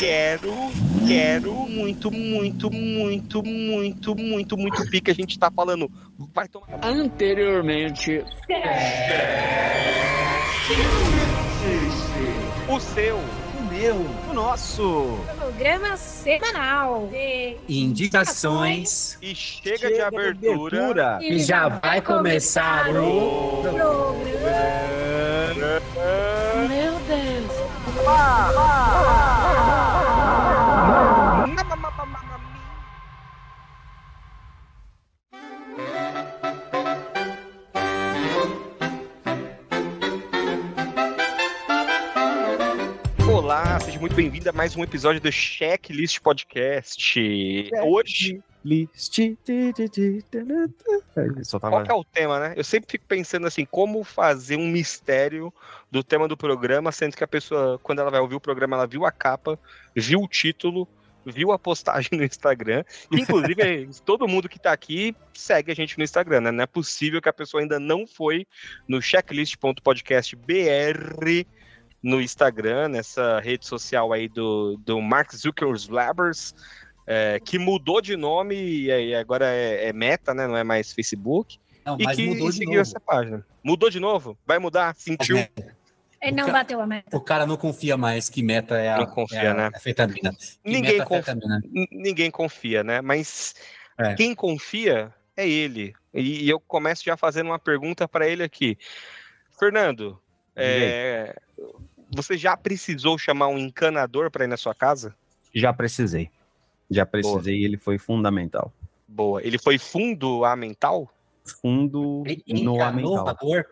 quero, quero muito, muito, muito, muito, muito, muito pique. A gente tá falando. Vai tomar. Anteriormente. O seu. O meu. O nosso. Programa semanal de Indicações. E chega, de abertura. E já vai começar o. Meu Deus. Olá, seja muito bem-vindo a mais um episódio do Checklist Podcast. Hoje, List. Qual é o tema, né? Eu sempre fico pensando assim, como fazer um mistério do tema do programa, sendo que a pessoa, quando ela vai ouvir o programa, ela viu a capa, viu o título, viu a postagem no Instagram. Inclusive, todo mundo que tá aqui segue a gente no Instagram, né? Não é possível que a pessoa ainda não foi no checklist.podcastbr no Instagram, nessa rede social aí do, do Mark Zuckerberg, é, que mudou de nome e agora é, é Meta, né? Não é mais Facebook. Não, E mas que mudou de seguiu novo. essa página. Mudou de novo? Vai mudar? Sentiu? É, Ele não bateu a meta. O cara não confia mais que meta é a, Não confia, é a né? afetamina. Que Ninguém meta confia. Ninguém confia, né? Mas É. quem confia é ele. E, e eu começo já fazendo uma pergunta para ele aqui. Fernando, é, você já precisou chamar um encanador para ir na sua casa? Já precisei. Já precisei e ele foi fundamental. Boa. Ele foi fundo a mental? Fundo Ele no a mental. dor.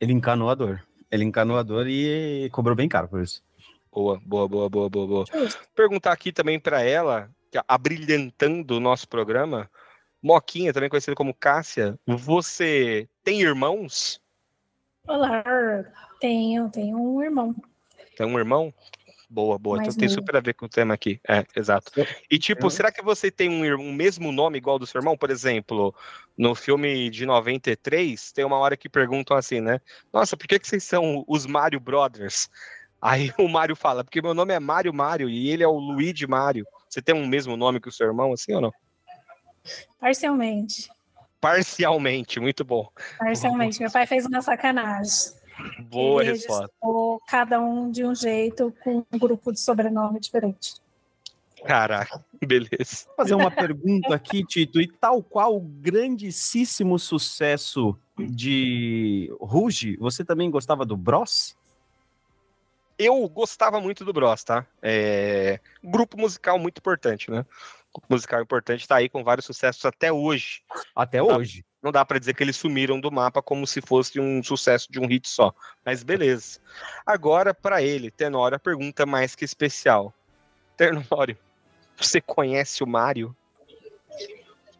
Ele encanou a dor. Ele encanou a dor e cobrou bem caro por isso. Boa, boa, boa, boa, boa, boa. Perguntar aqui também para ela, que abrilhantando o nosso programa, Moquinha, também conhecida como Cássia, você tem irmãos? Olá. Tenho, tenho um irmão. Tem um irmão? Boa, boa. Mais então tem super a ver com o tema aqui. É, exato. E tipo, Eu- será que você tem um, um mesmo nome igual do seu irmão? Por exemplo, no filme de 93, tem uma hora que perguntam assim, né? Nossa, por que, que vocês são os Mario Brothers? Aí o Mario fala, porque meu nome é Mário Mário e ele é o Luigi Mário. Você tem um mesmo nome que o seu irmão, assim ou não? Parcialmente. Parcialmente, muito bom. Parcialmente. Meu pai fez uma sacanagem. Boa Ele resposta. cada um de um jeito, com um grupo de sobrenome diferente. Caraca, beleza. Vou fazer uma pergunta aqui, Tito. E tal qual o grandíssimo sucesso de Ruge, você também gostava do Bros? Eu gostava muito do Bros, tá? É... Grupo musical muito importante, né? Grupo musical importante tá aí com vários sucessos até hoje. Até Tá. hoje. Não dá pra dizer que eles sumiram do mapa como se fosse um sucesso de um hit só. Mas beleza. Agora, pra ele, Tenório, a pergunta mais que especial. Tenório, você conhece o Mario?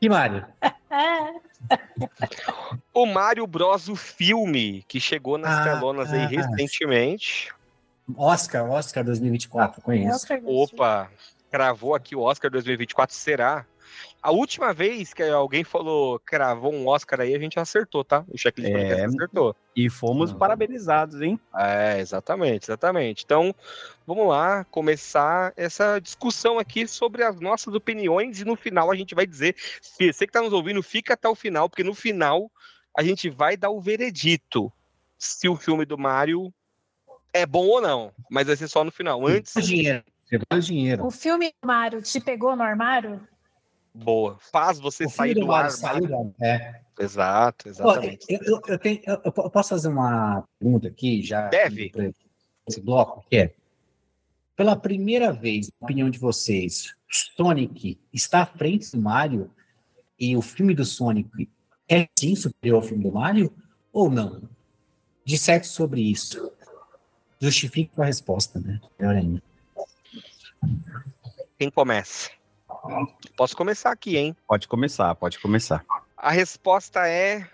Que Mário? É, O Mario Bros, o filme, que chegou nas Ah, telonas aí ah. recentemente. Oscar, Oscar 2024, conheço. Oscar. Opa, cravou aqui o Oscar 2024, será? A última vez que alguém falou cravou um Oscar aí, a gente acertou, tá? O checklist É. acertou. E fomos Não. parabenizados, hein? É, exatamente, exatamente. Então, vamos lá começar essa discussão aqui sobre as nossas opiniões e no final a gente vai dizer, se você que tá nos ouvindo, fica até o final, porque no final a gente vai dar o veredito se o filme do Mario é bom ou não, mas vai ser só no final. Antes, O dinheiro. Você vale o dinheiro. O filme Mário te pegou no armário? Boa. Faz você O sair do do da- É. Exato, exatamente. eu, eu- eu tenho, eu, posso fazer uma pergunta aqui já? Deve. Esse bloco, que é, pela primeira vez, na opinião de vocês, Sonic está à frente do Mario e o filme do Sonic é sim superior ao filme do Mario ou não? Disserte sobre isso. Justifique a resposta, né? Melhor ainda. Quem começa? Posso começar aqui, hein? Pode começar, pode começar. A resposta é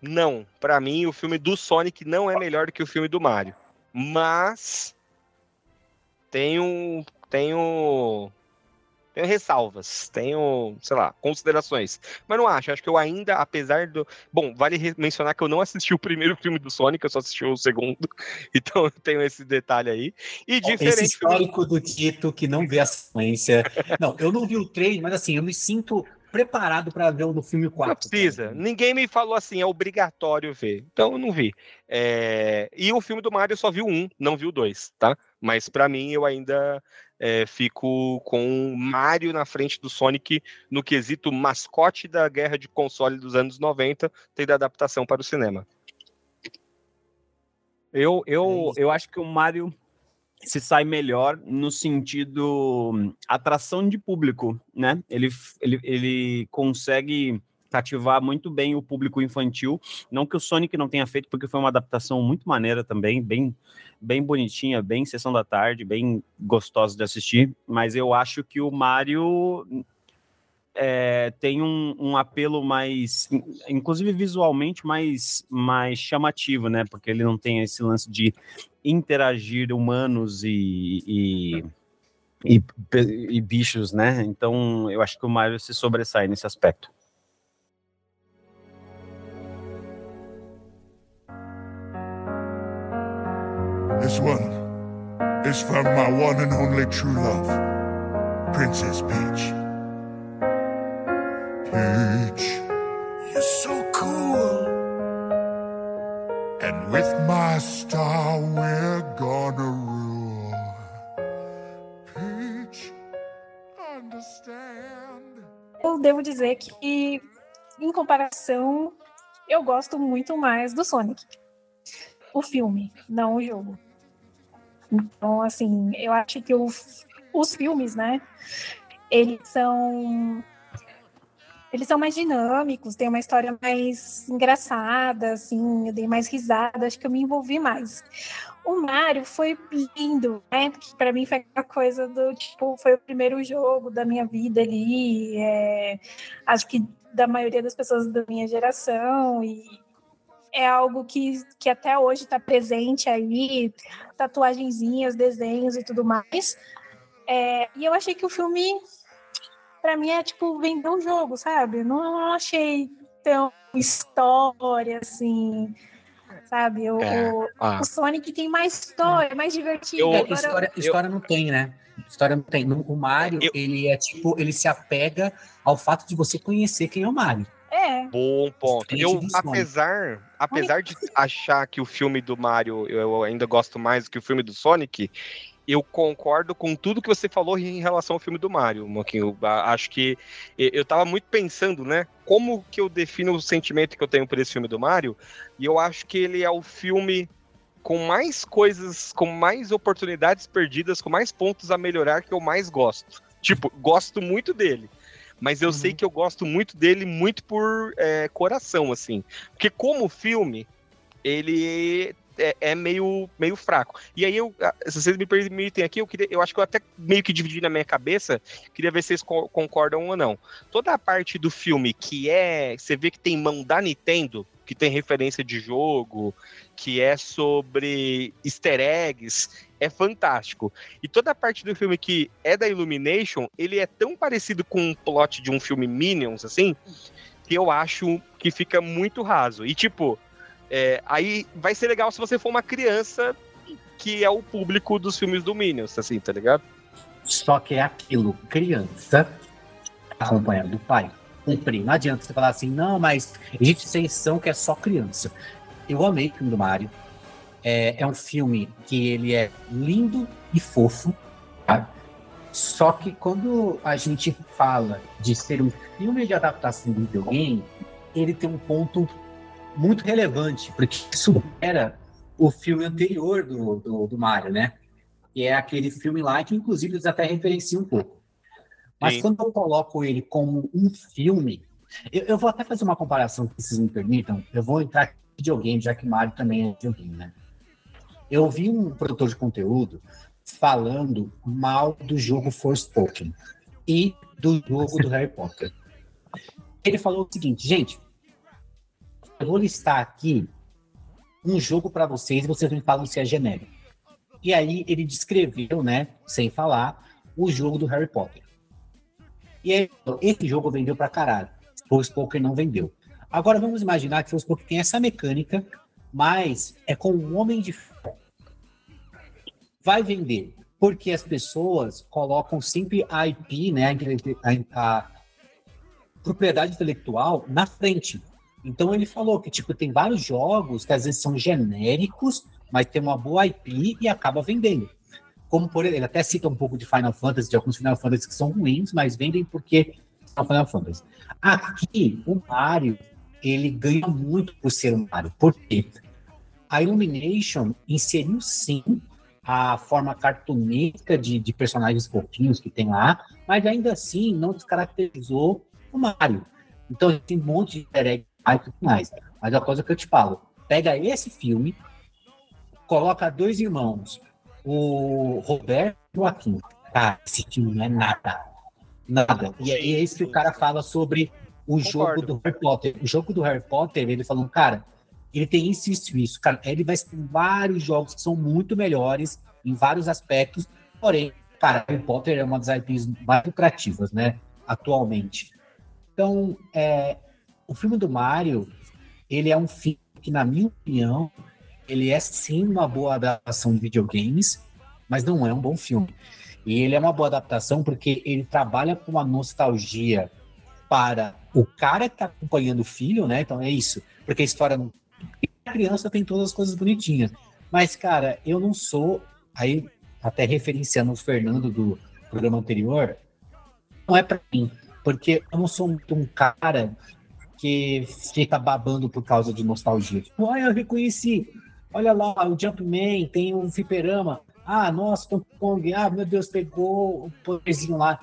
não. Pra mim, o filme do Sonic não é melhor do que o filme do Mario. Mas tem um, tem um tenho ressalvas, tenho, sei lá, considerações. Mas não acho, acho que eu ainda, apesar do. Bom, vale mencionar que eu não assisti o primeiro filme do Sonic, eu só assisti o segundo. Então eu tenho esse detalhe aí. E diferente. Esse histórico do Tito que não vê a sequência. não, eu não vi o trailer, mas assim, eu me sinto preparado para ver o do filme 4. Não precisa. Ninguém me falou assim, é obrigatório ver. Então eu não vi. É... E o filme do Mario eu só vi o um, não vi o dois, tá? Mas para mim eu ainda é, fico com Mario na frente do Sonic no quesito mascote da guerra de console dos anos 90, tendo adaptação para o cinema. Eu, eu, eu acho que o Mario se sai melhor no sentido hum, atração de público, né? Ele, ele, ele consegue cativar muito bem o público infantil. Não que o Sonic não tenha feito, porque foi uma adaptação muito maneira também, bem, bem bonitinha, bem sessão da tarde, bem gostosa de assistir. Mas eu acho que o Mario é, tem um, um, apelo mais, inclusive visualmente, mais, mais chamativo, né? Porque ele não tem esse lance de interagir humanos e, e, e, e bichos, né? Então eu acho que o Mario se sobressai nesse aspecto. This one is from my one and only true love, Princess Peach. Peach, you're so cool. And with my star, we're gonna rule. Peach, understand. Eu devo dizer que, em comparação, eu gosto muito mais do Sonic. O filme, não o jogo. Então, assim, eu acho que os, os filmes, né, eles são eles são mais dinâmicos, tem uma história mais engraçada, assim, eu dei mais risada, acho que eu me envolvi mais. O Mario foi lindo, né? Porque para mim foi a coisa do tipo, foi o primeiro jogo da minha vida ali, é, acho que da maioria das pessoas da minha geração, e é algo que, que até hoje está presente aí, tatuagenzinhas, desenhos e tudo mais. É, e eu achei que o filme, para mim, é tipo vender o jogo, sabe? Não, achei tão história assim sabe? O, é, ah. o, Sonic tem mais história, mais divertido. Eu, Agora, história, história não tem, né? História não tem. O Mario, eu, ele é tipo, ele se apega ao fato de você conhecer quem é o Mario. É. Bom ponto. Eu, apesar, apesar de achar que o filme do Mario eu ainda gosto mais do que o filme do Sonic, eu concordo com tudo que você falou em relação ao filme do Mario, Moquinho. Acho que eu tava muito pensando, né? Como que eu defino o sentimento que eu tenho por esse filme do Mario? E eu acho que ele é o filme com mais coisas, com mais oportunidades perdidas, com mais pontos a melhorar que eu mais gosto. Tipo, gosto muito dele mas eu uhum. sei que eu gosto muito dele muito por é, coração, assim. Porque como filme, ele é, é, meio, meio fraco. E aí, eu, se vocês me permitem aqui, eu, queria, eu acho que eu até meio que dividi na minha cabeça, queria ver se vocês co concordam ou não. Toda a parte do filme que é. Você vê que tem mão da Nintendo, que tem referência de jogo, que é sobre easter eggs, é fantástico. E toda a parte do filme que é da Illumination, ele é tão parecido com um plot de um filme Minions, assim, que eu acho que fica muito raso. E, tipo, é, aí vai ser legal se você for uma criança que é o público dos filmes do Minions, assim, tá ligado? Só que é aquilo, criança acompanhando do pai. Cumprir. Não adianta você falar assim, não, mas a gente tem sensação que é só criança. Eu amei o filme do Mario. É, é um filme que ele é lindo e fofo, tá? Só que quando a gente fala de ser um filme de adaptação de videogame, ele tem um ponto muito relevante, porque isso era o filme anterior do, do, do Mario, né? E é aquele filme lá que, inclusive, eles até referenciam um pouco. Mas Sim. quando eu coloco ele como um filme, eu, eu, vou até fazer uma comparação, se vocês me permitam. Eu vou entrar em videogame, já que Mario também é videogame, né? Eu vi um produtor de conteúdo falando mal do jogo Forspoken e do jogo do Harry Potter. Ele falou o seguinte, gente, eu vou listar aqui um jogo para vocês e vocês me falam se é genérico. E aí ele descreveu, né, sem falar, o jogo do Harry Potter. E aí, esse jogo vendeu pra caralho. Poker não vendeu. Agora vamos imaginar que Poker tem essa mecânica, mas é com um homem de. Vai vender, porque as pessoas colocam sempre a IP, né, a, a propriedade intelectual na frente. Então ele falou que tipo tem vários jogos que às vezes são genéricos, mas tem uma boa IP e acaba vendendo. Como por ele até cita um pouco de Final Fantasy, de alguns Final Fantasy que são ruins, mas vendem porque são Final Fantasy. Aqui o Mario ele ganha muito por ser um Mario. Por quê? A Illumination inseriu sim a forma cartunesca de, de personagens fofinhos que tem lá, mas ainda assim não descaracterizou o Mario. Então tem um monte de easter e tudo mais. Mas a coisa que eu te falo, pega esse filme, coloca dois irmãos, o Roberto e o Joaquim. Cara, esse filme não é nada. Nada. E é isso que o cara fala sobre o Concordo. jogo do Harry Potter. O jogo do Harry Potter, ele falou, cara, ele tem isso, isso, isso. Cara, ele vai ter vários jogos que são muito melhores em vários aspectos. Porém, cara, Harry Potter é uma das IPs mais lucrativas, né? Atualmente. Então, é, o filme do Mario, ele é um filme que, na minha opinião, ele é sim uma boa adaptação de videogames, mas não é um bom filme. E ele é uma boa adaptação porque ele trabalha com uma nostalgia para o cara que está acompanhando o filho, né? Então é isso. Porque a história não. A criança tem todas as coisas bonitinhas. Mas, cara, eu não sou. Aí, até referenciando o Fernando do programa anterior, não é para mim porque eu não sou um cara que fica babando por causa de nostalgia. Tipo, ah, eu reconheci. Olha lá, o Jumpman, tem um fliperama. Ah, nossa, Tom Kong. Ah, meu Deus, pegou o poderzinho lá.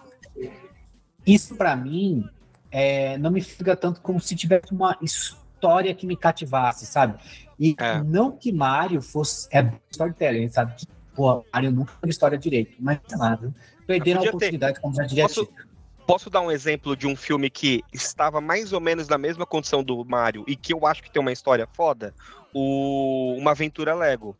Isso, para mim, é, não me fica tanto como se tivesse uma história que me cativasse, sabe? E é. não que Mario fosse. É storytelling, sabe? Pô, Mario nunca teve história direito, mas sei lá, perderam a oportunidade, ter. como já diria Posso... Posso dar um exemplo de um filme que estava mais ou menos na mesma condição do Mario e que eu acho que tem uma história foda? O Uma Aventura Lego.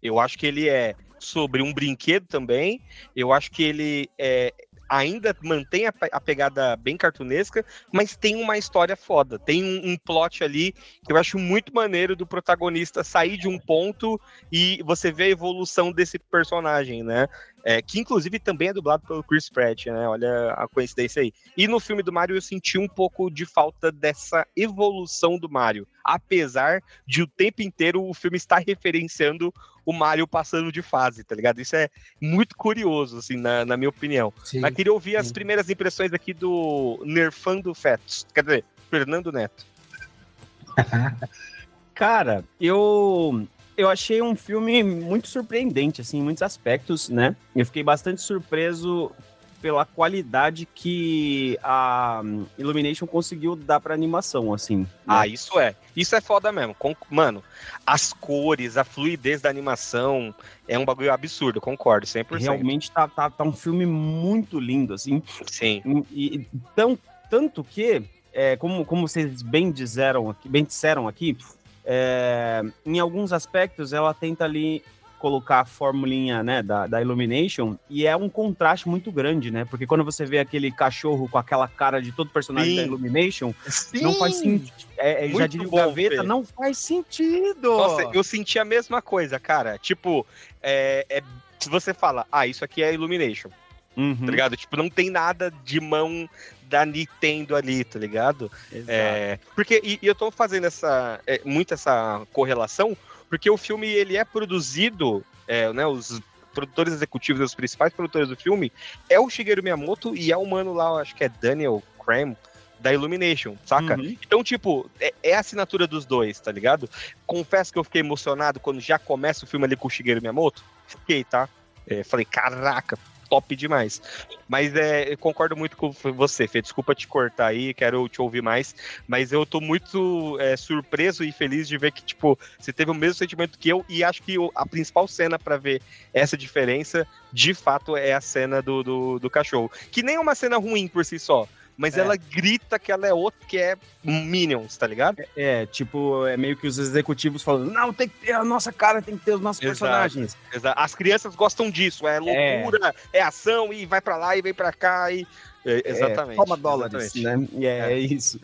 Eu acho que ele é sobre um brinquedo também. Eu acho que ele é, ainda mantém a, a, pegada bem cartunesca, mas tem uma história foda. Tem um, um, plot ali que eu acho muito maneiro do protagonista sair de um ponto e você vê a evolução desse personagem, né? É, que inclusive também é dublado pelo Chris Pratt, né? Olha a coincidência aí. E no filme do Mario eu senti um pouco de falta dessa evolução do Mario, apesar de o tempo inteiro o filme estar referenciando o Mario passando de fase, tá ligado? Isso é muito curioso, assim, na, na minha opinião. Sim, Mas queria ouvir sim. as primeiras impressões aqui do Nerfando Fetos, quer dizer, Fernando Neto. Cara, eu eu achei um filme muito surpreendente, assim, em muitos aspectos, né? Eu fiquei bastante surpreso pela qualidade que a Illumination conseguiu dar pra animação, assim. Né? Ah, isso é. Isso é foda mesmo. Mano, as cores, a fluidez da animação é um bagulho absurdo, concordo, 100%. Realmente tá, tá, tá um filme muito lindo, assim. Sim. E, e tão, tanto que, é, como, como vocês bem disseram aqui, bem disseram aqui, é, em alguns aspectos ela tenta ali colocar a formulinha né, da, da Illumination e é um contraste muito grande, né? Porque quando você vê aquele cachorro com aquela cara de todo personagem Sim. da Illumination, Sim. não faz sentido. É, é já diria o Gaveta, Fê. não faz sentido. Nossa, eu senti a mesma coisa, cara. Tipo, é, é, se você fala, ah, isso aqui é Illumination. Uhum. Tá ligado? Tipo, não tem nada de mão da Nintendo ali, tá ligado? É, porque, e, e, eu tô fazendo essa, é, muito essa correlação, porque o filme, ele é produzido, é, né, os produtores executivos, os principais produtores do filme, é o Shigeru Miyamoto e é o mano lá, acho que é Daniel Cram, da Illumination, saca? Uhum. Então, tipo, é, é, a assinatura dos dois, tá ligado? Confesso que eu fiquei emocionado quando já começa o filme ali com o Shigeru Miyamoto. Fiquei, tá? É, falei, caraca, top demais. Mas é, concordo muito com você, Fê. Desculpa te cortar aí, quero te ouvir mais. Mas eu tô muito é, surpreso e feliz de ver que, tipo, você teve o mesmo sentimento que eu. E acho que a principal cena para ver essa diferença, de fato, é a cena do, do, do cachorro. Que nem é uma cena ruim por si só mas é. ela grita que ela é outro, que é Minions, tá ligado? É, é, tipo, é meio que os executivos falando, não, tem que ter a nossa cara, tem que ter os nossos exato, personagens. Exato. As crianças gostam disso, é loucura, é. é ação, e vai para lá e vem para cá, e É, exatamente. toma dólares, exatamente. né? É, É. é isso.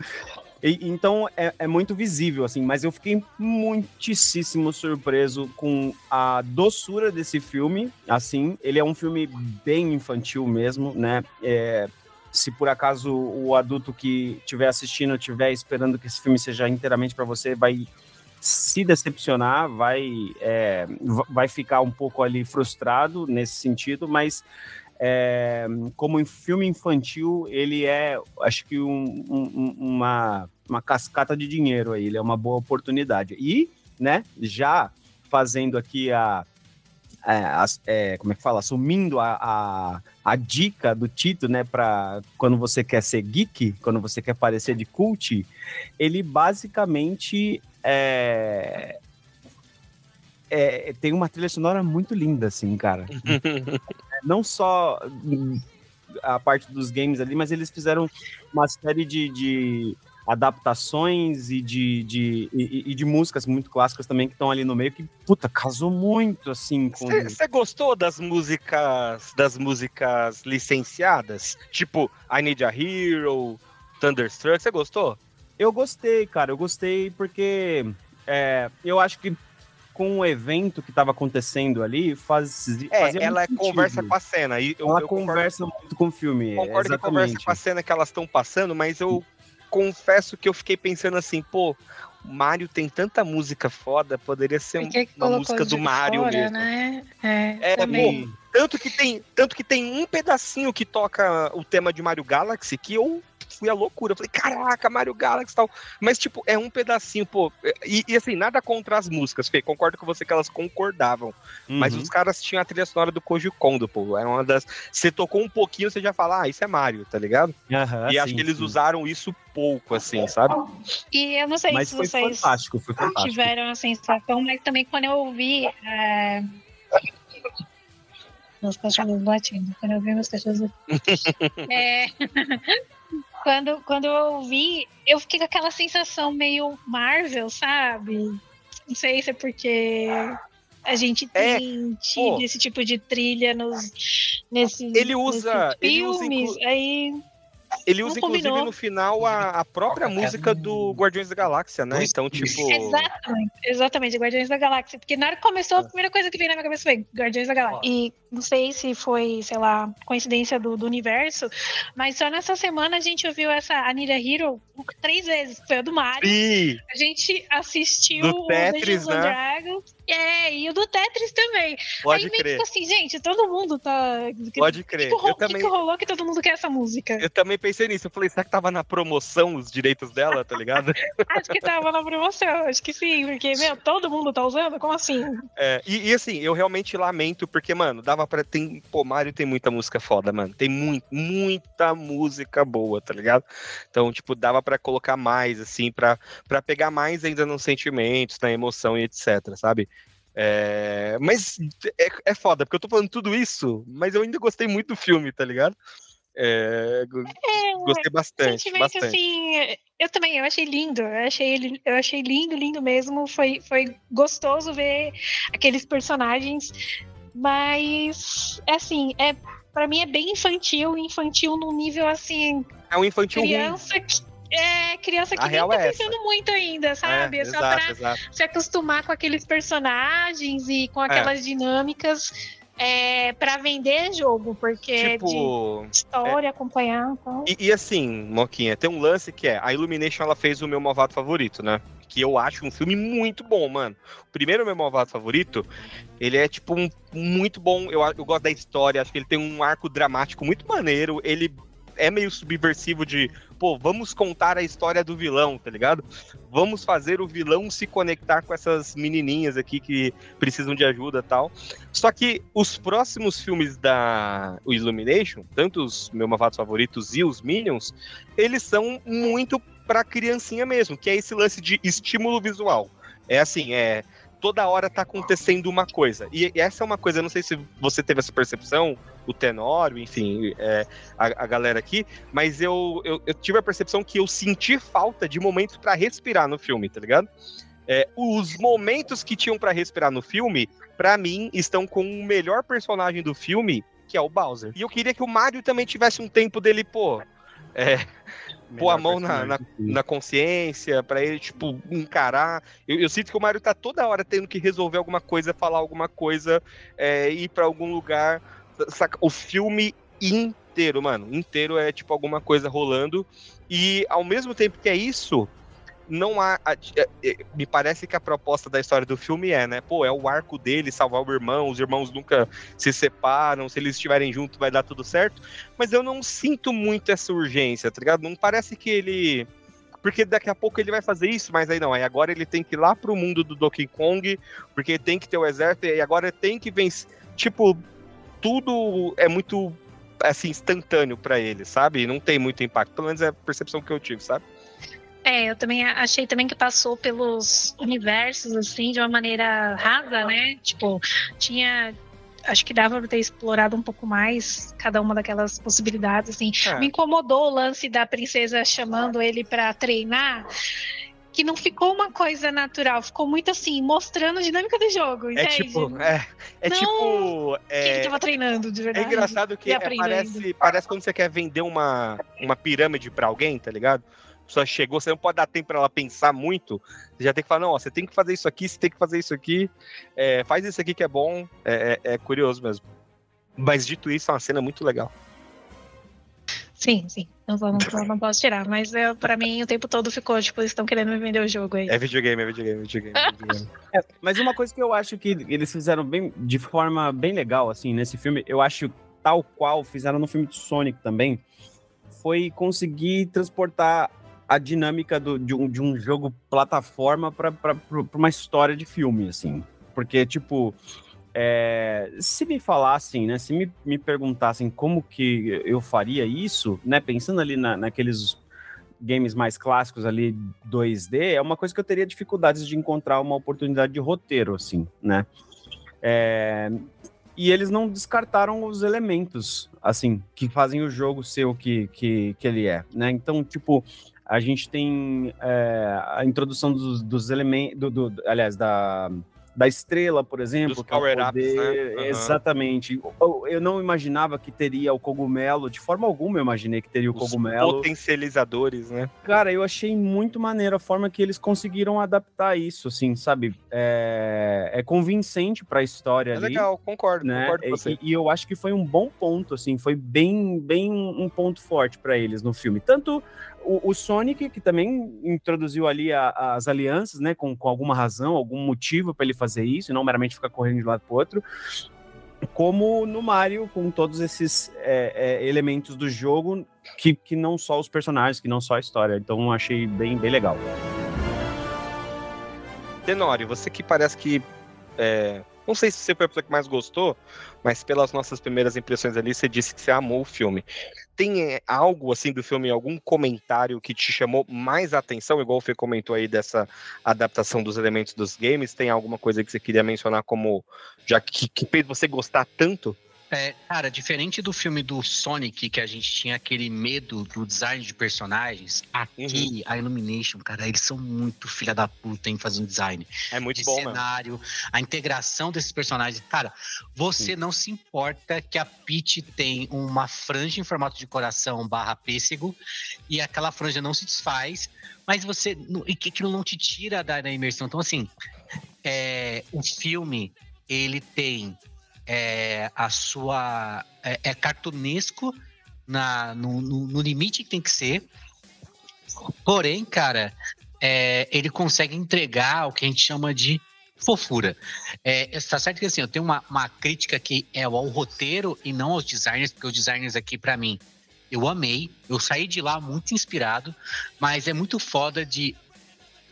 E- então é, é muito visível, assim, mas eu fiquei muitíssimo surpreso com a doçura desse filme. Assim, ele é um filme bem infantil mesmo, né? É, se por acaso o adulto que estiver assistindo estiver esperando que esse filme seja inteiramente para você, vai se decepcionar, vai, é, va- vai ficar um pouco ali frustrado nesse sentido, mas é, como filme infantil, ele é, acho que um- um- uma, uma cascata de dinheiro aí, ele é uma boa oportunidade. E, né, já fazendo aqui a, é, é, como é que fala, assumindo a, a, a dica do Tito, né, para quando você quer ser geek, quando você quer parecer de cult, ele basicamente é, é, tem uma trilha sonora muito linda, assim, cara. Não só a parte dos games ali, mas eles fizeram uma série de, de adaptações e de, de, e, e de músicas muito clássicas também que estão ali no meio, que, puta, casou muito, assim, com... Você gostou das músicas das músicas licenciadas? Tipo, I Need a Hero, Thunderstruck, você gostou? Eu gostei, cara, eu gostei porque é, eu acho que com o evento que estava acontecendo ali, faz, É, fazia ela conversa com a cena. E eu, Ela eu concordo- conversa muito com o filme, concordo que conversa exatamente. com a cena que elas estão passando, mas eu confesso que eu fiquei pensando assim, pô, o Mario tem tanta música foda, poderia ser que que uma música do Mario fora, mesmo. né? É, É, também. pô, tanto que tem, tanto que tem um pedacinho que toca o tema de Mario Galaxy que eu fui à loucura. Eu falei, caraca, Mario Galaxy e tal. Mas, tipo, é um pedacinho, pô. E, e, assim, nada contra as músicas, Fê. Concordo com você que elas concordavam. Mas Uhum. os caras tinham a trilha sonora do Koji Kondo, pô. É uma das. Você tocou um pouquinho, você já fala, ah, isso é Mario, tá ligado? Aham, e acho sim, que eles sim. usaram isso pouco, assim, sabe? E eu não sei Mas se foi vocês fantástico, foi fantástico. tiveram a sensação, mas também quando eu ouvi. É... Meus cachorros latindo, quando eu ouvi meus cachorros latindo. é... quando, quando eu ouvi, eu fiquei com aquela sensação meio Marvel, sabe? Não sei se é porque a gente É, tem tido pô. esse tipo de trilha nos, nesses, Ele usa- nesses ele usa filmes. inclu- Aí Ele Não usa, inclusive, combinou. no final, a, a própria música do Guardiões da Galáxia, né? Então, tipo. Exatamente, exatamente, Guardiões da Galáxia. Porque na hora que começou, a primeira coisa que veio na minha cabeça foi Guardiões da Galáxia. E não sei se foi, sei lá, coincidência do, do universo, mas só nessa semana a gente ouviu essa Anira Hero três vezes. Foi a do Mario. Ih, A gente assistiu Do o Tetris, Dungeons and né? Dragons. É, e o do Tetris também. pode Aí meio crer. que assim, gente, todo mundo tá. Pode O que, crer. que, Eu que também, que rolou que todo mundo quer essa música? eu também pensei nisso. Eu falei, será que tava na promoção os direitos dela, tá ligado? Acho que tava na promoção, acho que sim, porque, meu, todo mundo tá usando? Como assim? É, e, e assim, eu realmente lamento, porque, mano, dava pra. Tem, pô, Mario tem muita música foda, mano. Tem muito, muita música boa, tá ligado? Então, tipo, dava pra colocar mais, assim, pra, pra pegar mais ainda nos sentimentos, na emoção e etc, sabe? É, mas é, é foda, porque eu tô falando tudo isso, mas eu ainda gostei muito do filme, tá ligado? É, go- gostei bastante, Sentimento bastante. assim, eu também, eu achei lindo, eu achei eu achei lindo, lindo mesmo, foi, foi gostoso ver aqueles personagens, mas assim, é para mim é bem infantil, infantil num nível assim, É um infantil ruim. criança que é criança que A nem tá é essa. pensando muito ainda, sabe? É, É, só exato, pra exato. se acostumar com aqueles personagens e É. com aquelas dinâmicas é, para vender jogo, porque é de Tipo, história, acompanhar, então. E, e assim, Moquinha, tem um lance que é, a Illumination ela fez o meu malvado favorito, né? Que eu acho um filme muito bom, mano. O primeiro meu malvado favorito, ele é tipo um muito bom. Eu, eu gosto da história, acho que ele tem um arco dramático muito maneiro. Ele é meio subversivo de, pô, vamos contar a história do vilão, tá ligado? Vamos fazer o vilão se conectar com essas menininhas aqui que precisam de ajuda tal. Só que os próximos filmes da o Illumination, tanto os meus malvados favoritos e os Minions, eles são muito pra criancinha mesmo, que é esse lance de estímulo visual. É assim, é toda hora tá acontecendo uma coisa. E essa é uma coisa, não sei se você teve essa percepção, o Tenório, enfim, é, a, a galera aqui, mas eu, eu, eu tive a percepção que eu senti falta de momentos pra respirar no filme, tá ligado? É, os momentos que tinham pra respirar no filme, pra mim, estão com o melhor personagem do filme que é o Bowser. E eu queria que o Mario também tivesse um tempo dele, pô. É, pôr a mão na, na, na, consciência, para ele, tipo, encarar. Eu, eu, sinto que o Mario tá toda hora tendo que resolver alguma coisa, falar alguma coisa, é, ir para algum lugar. Saca? O filme inteiro, mano, inteiro é tipo alguma coisa rolando. E ao mesmo tempo que é isso, não há. É, é, me parece que a proposta da história do filme é, né? Pô, é o arco dele salvar o irmão, os irmãos nunca se separam, se eles estiverem juntos vai dar tudo certo. Mas eu não sinto muito essa urgência, tá ligado? Não parece que ele. Porque daqui a pouco ele vai fazer isso, mas aí não. Aí agora ele tem que ir lá pro mundo do Donkey Kong, porque tem que ter o exército, e agora tem que vencer. Tipo, tudo é muito assim, instantâneo para ele, sabe? Não tem muito impacto. Pelo menos é a percepção que eu tive, sabe? É, eu também achei também que passou pelos universos, assim, de uma maneira rasa, né? Tipo, tinha. Acho que dava pra ter explorado um pouco mais cada uma daquelas possibilidades, assim. É. Me incomodou o lance da princesa chamando ele para treinar que não ficou uma coisa natural, ficou muito assim, mostrando a dinâmica do jogo, é Tipo, é, é não, tipo... É, que ele tava treinando, de verdade. É engraçado que é, parece, parece quando você quer vender uma, uma pirâmide para alguém, tá ligado? pessoa chegou, você não pode dar tempo para ela pensar muito. Você já tem que falar, não, ó, você tem que fazer isso aqui, você tem que fazer isso aqui, é, faz isso aqui que é bom. É, é, é, curioso mesmo. Mas dito isso, é uma cena muito legal. Sim, sim. Não, não, não posso tirar, mas eu, pra mim o tempo todo ficou, tipo, eles estão querendo me vender o jogo aí. É videogame, é videogame, é videogame. É videogame. é, mas uma coisa que eu acho que eles fizeram bem, de forma bem legal, assim, nesse filme, eu acho tal qual fizeram no filme de Sonic também, foi conseguir transportar a dinâmica do, de, um, de um jogo plataforma para uma história de filme, assim. Porque, tipo, é, se me falassem, né, se me, me perguntassem como que eu faria isso, né, pensando ali na, naqueles games mais clássicos ali 2D, é uma coisa que eu teria dificuldades de encontrar uma oportunidade de roteiro, assim, né? É, e eles não descartaram os elementos, assim, que fazem o jogo ser o que, que, que ele é, né? Então, tipo, a gente tem é, a introdução dos, dos elementos, do, do, aliás, da, da estrela, por exemplo. Dos é power-ups, né? Uhum. Exatamente. Eu, eu, não imaginava que teria o cogumelo, de forma alguma eu imaginei que teria o Os cogumelo. potencializadores, né? Cara, eu achei muito maneiro a forma que eles conseguiram adaptar isso, assim, sabe? É, é convincente para a história é ali. legal, concordo, né? concordo com você. E, e, eu acho que foi um bom ponto, assim, foi bem, bem um ponto forte para eles no filme. Tanto o, o, Sonic, que também introduziu ali a, as alianças, né, com, com alguma razão, algum motivo para ele fazer isso, e não meramente ficar correndo de um lado para outro. Como no Mario, com todos esses é, é, elementos do jogo, que, que não só os personagens, que não só a história. Então achei bem, bem legal. Tenório, você que parece que é, não sei se você foi a pessoa que mais gostou, mas pelas nossas primeiras impressões ali, você disse que você amou o filme. Tem é, algo assim do filme, algum comentário que te chamou mais atenção, igual o Fê comentou aí dessa adaptação dos elementos dos games? Tem alguma coisa que você queria mencionar como já que, que fez você gostar tanto? É, cara, diferente do filme do Sonic, que a gente tinha aquele medo do design de personagens, aqui uhum. a Illumination, cara, eles são muito filha da puta em fazer um design. É muito de bom, cenário, mano. a integração desses personagens. Cara, você não se importa que a Peach tem uma franja em formato de coração barra pêssego e aquela franja não se desfaz, mas você. E que aquilo não te tira da, da imersão. Então, assim, é, o filme, ele tem é, a sua. É, é cartunesco na, no, no, no, limite que tem que ser. Porém, cara, é, ele consegue entregar o que a gente chama de fofura. É, tá certo que assim, eu tenho uma, uma crítica que é ao roteiro e não aos designers, porque os designers aqui, para mim, eu amei. Eu saí de lá muito inspirado, mas é muito foda de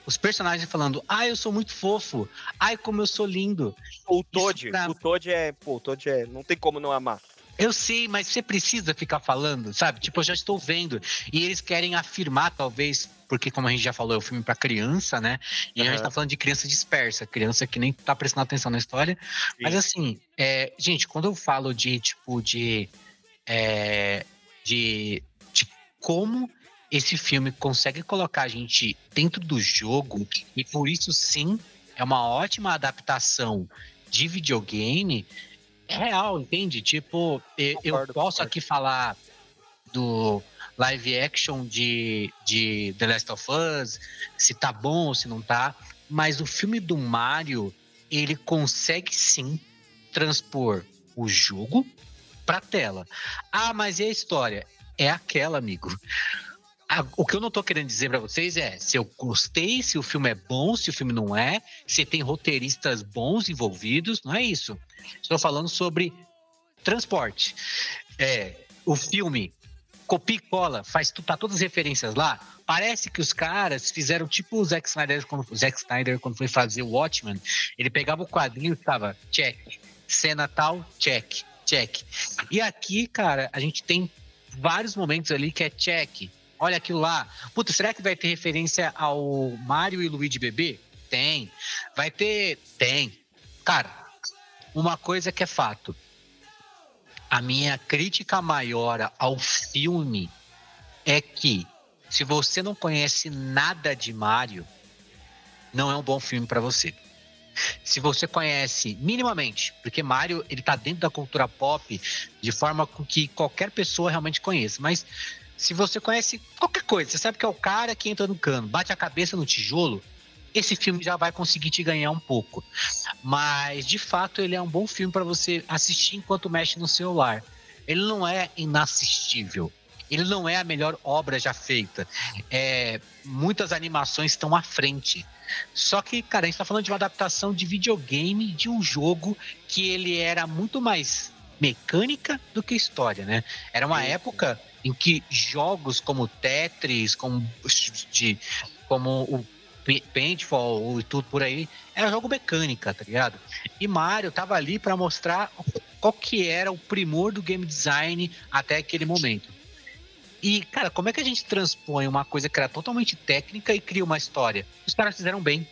os personagens falando, ah, eu sou muito fofo, ai, como eu sou lindo. O Toad, pra... o Toad é, pô, o Toad é, não tem como não amar. Eu sei, mas você precisa ficar falando, sabe? Tipo, eu já estou vendo. E eles querem afirmar, talvez, porque, como a gente já falou, é um filme para criança, né? E uhum. a gente tá falando de criança dispersa, criança que nem tá prestando atenção na história. Sim. Mas, assim, é, gente, quando eu falo de, tipo, de. É, de, de como esse filme consegue colocar a gente dentro do jogo e por isso sim é uma ótima adaptação de videogame. é real, entende? Tipo, eu, posso aqui falar do live action de, de The Last of Us, se tá bom ou se não tá, mas o filme do Mario, ele consegue sim transpor o jogo pra tela. Ah, mas e a história? É aquela, amigo. A- o que eu não tô querendo dizer pra vocês é se eu gostei, se o filme é bom, se o filme não é, se tem roteiristas bons envolvidos, não é isso. Estou falando sobre transporte. É, o filme copia e cola, faz tá todas as referências lá. Parece que os caras fizeram tipo o Zack Snyder quando, o Zack Snyder quando foi fazer o Watchmen, ele pegava o quadrinho e ficava check, cena tal, check, check. E aqui, cara, a gente tem vários momentos ali que é check. Olha aquilo lá. Puta, será que vai ter referência ao Mario e Luigi bebê? Tem. Vai ter? Tem. Cara, uma coisa que é fato. A minha crítica maior ao filme é que se você não conhece nada de Mario, não é um bom filme pra você. Se você conhece minimamente, porque Mario ele tá dentro da cultura pop de forma com que qualquer pessoa realmente conheça, mas se você conhece qualquer coisa, você sabe que é o cara que entra no cano, bate a cabeça no tijolo, esse filme já vai conseguir te ganhar um pouco. Mas de fato ele é um bom filme para você assistir enquanto mexe no celular. Ele não é inassistível. Ele não é a melhor obra já feita. É, muitas animações estão à frente. Só que, cara, a gente tá falando de uma adaptação de videogame de um jogo que ele era muito mais mecânica do que história, né? Era uma época em que jogos como Tetris, como, de, como o Paintball e tudo por aí, era jogo mecânica, tá ligado? E Mario tava ali para mostrar qual que era o primor do game design até aquele momento. E, cara, como é que a gente transpõe uma coisa que era totalmente técnica e cria uma história? Os caras fizeram bem,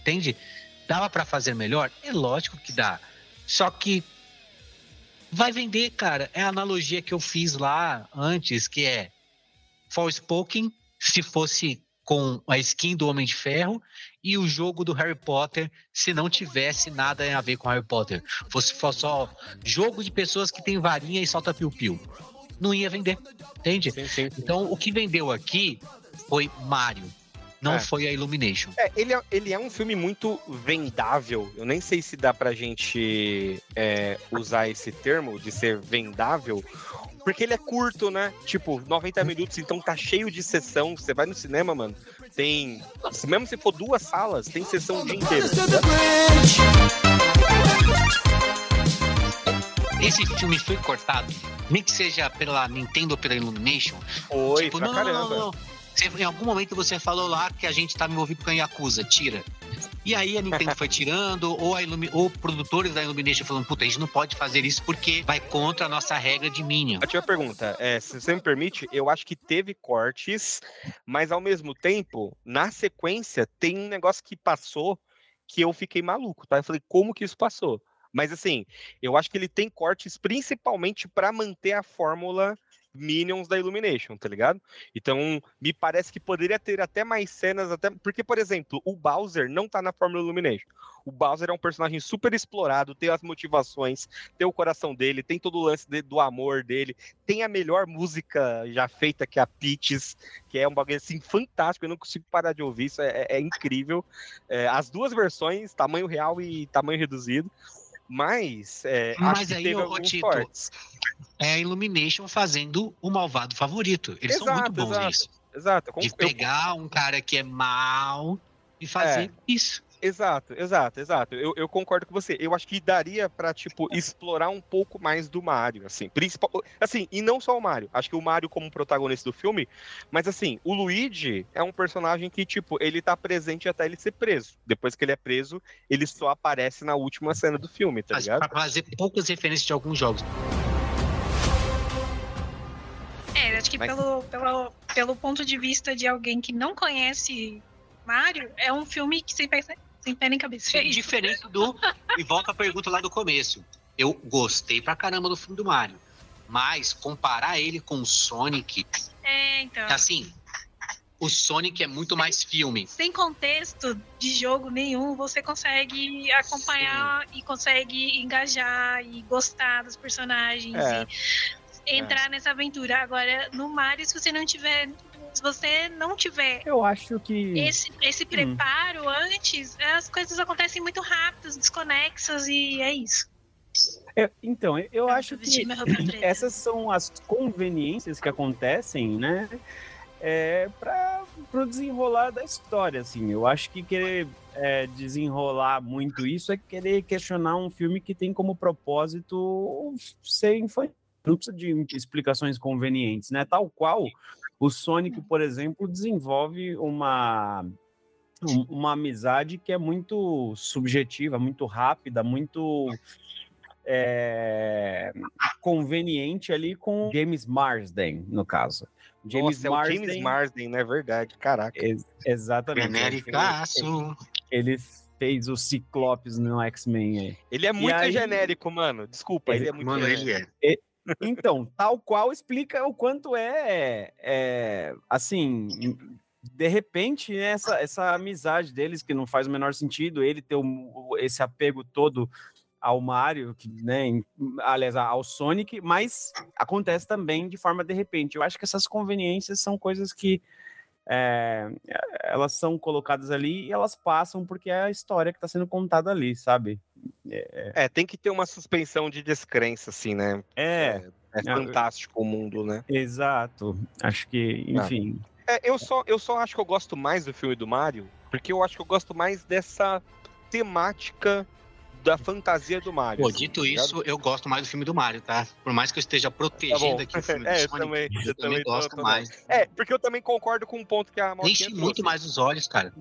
entende? Dava para fazer melhor? É lógico que dá. Só que vai vender, cara. É a analogia que eu fiz lá antes, que é Forspoken, se fosse com a skin do Homem de Ferro, e o jogo do Harry Potter, se não tivesse nada a ver com Harry Potter. Fosse só jogo de pessoas que tem varinha e solta piu-piu. Não ia vender, entende? Sim, sim. Então, o que vendeu aqui foi Mario, não É. foi a Illumination. É, ele, é, ele é um filme muito vendável. Eu nem sei se dá pra gente é, usar esse termo de ser vendável, porque ele é curto, né? Tipo, 90 minutos, então tá cheio de sessão. Você vai no cinema, mano, tem. Mesmo se for duas salas, tem sessão o dia inteiro. Esse filme foi cortado, nem que seja pela Nintendo ou pela Illumination. Foi, tipo, pra não, não, caramba. não, não. Você- em algum momento você falou lá que a gente tá envolvido com a Yakuza, tira. E aí a Nintendo foi tirando, ou, a Illumi- ou produtores da Illumination falando, puta, a gente não pode fazer isso porque vai contra a nossa regra de. Eu tinha uma pergunta, é, se você me permite, eu acho que teve cortes, mas ao mesmo tempo, na sequência, tem um negócio que passou que eu fiquei maluco, tá? Eu falei, como que isso passou? Mas assim, eu acho que ele tem cortes principalmente para manter a fórmula Minions da Illumination, tá ligado? Então, me parece que poderia ter até mais cenas, até porque, por exemplo, o Bowser não tá na fórmula Illumination. O Bowser é um personagem super explorado, tem as motivações, tem o coração dele, tem todo o lance de- do amor dele, tem a melhor música já feita que é a Peaches, que é um bagulho assim fantástico, eu não consigo parar de ouvir, isso é, é- é incrível. É, as duas versões, tamanho real e tamanho reduzido. Mas, é, Mas aí, teve alguns Tito, cortes. É a Illumination fazendo o malvado favorito. Eles são muito Exato, bons exato. nisso. Exato, De pegar um cara que é mal e fazer É. isso. Exato, exato, exato. Eu, eu concordo com você. Eu acho que daria pra, tipo, explorar um pouco mais do Mario, assim. Principal, assim, e não só o Mario. Acho que o Mario como protagonista do filme, mas assim, o Luigi é um personagem que, tipo, ele tá presente até ele ser preso. Depois que ele é preso, ele só aparece na última cena do filme, tá Mas ligado? pra fazer poucas referências de alguns jogos. É, acho que Mas- pelo, pelo, pelo ponto de vista de alguém que não conhece Mario, é um filme que sem pé, sem pé nem cabeça. É. Diferente do. E volta a pergunta lá do começo. Eu gostei pra caramba do filme do Mario. Mas comparar ele com o Sonic, É, então. assim. o Sonic é muito mais filme. Sem contexto de jogo nenhum, você consegue acompanhar Sim. e consegue engajar e gostar dos personagens é. e entrar é. nessa aventura. Agora, no Mario, se você não tiver se você não tiver eu acho que esse, esse hum. preparo hum. antes, as coisas acontecem muito rápidas, desconexas e é isso. É, então, eu é, acho que essas são as conveniências que acontecem, né? É, para o desenrolar da história, assim. Eu acho que querer é, desenrolar muito isso é querer questionar um filme que tem como propósito ser infantil. Não precisa de explicações convenientes, né? Tal qual o Sonic, por exemplo, desenvolve uma uma amizade que é muito subjetiva, muito rápida, muito é, conveniente ali com James Marsden, no caso. James Nossa, Marsden, é o James Marsden, não é verdade? Caraca. Ex exatamente. Genericaço. Ele, ele fez o Ciclopes no X-Men aí. Ele é muito aí, genérico, mano. Desculpa, ele, ele é muito Mano, genérico. ele é. Então, tal qual explica o quanto é, é assim, de repente, essa, essa amizade deles que não faz o menor sentido, ele ter esse apego todo ao Mario, né, aliás, ao Sonic, mas acontece também de forma de repente. Eu acho que essas conveniências são coisas que é, elas são colocadas ali e elas passam porque é a história que está sendo contada ali, sabe? É, é, tem que ter uma suspensão de descrença, assim, né? É. É, é fantástico o mundo, né? Exato. Acho que, ah. enfim. É, eu, só, eu só acho que eu gosto mais do filme do Mario, porque eu acho que eu gosto mais dessa temática da fantasia do Mario. Pô, assim, dito tá isso, eu gosto mais do filme do Mario, tá? Por mais que eu esteja protegendo tá aqui o filme do é, Sonic, eu também, eu, eu também gosto mais. É, porque eu também concordo com um ponto que a Moquinha Enche trouxe. muito mais os olhos, cara.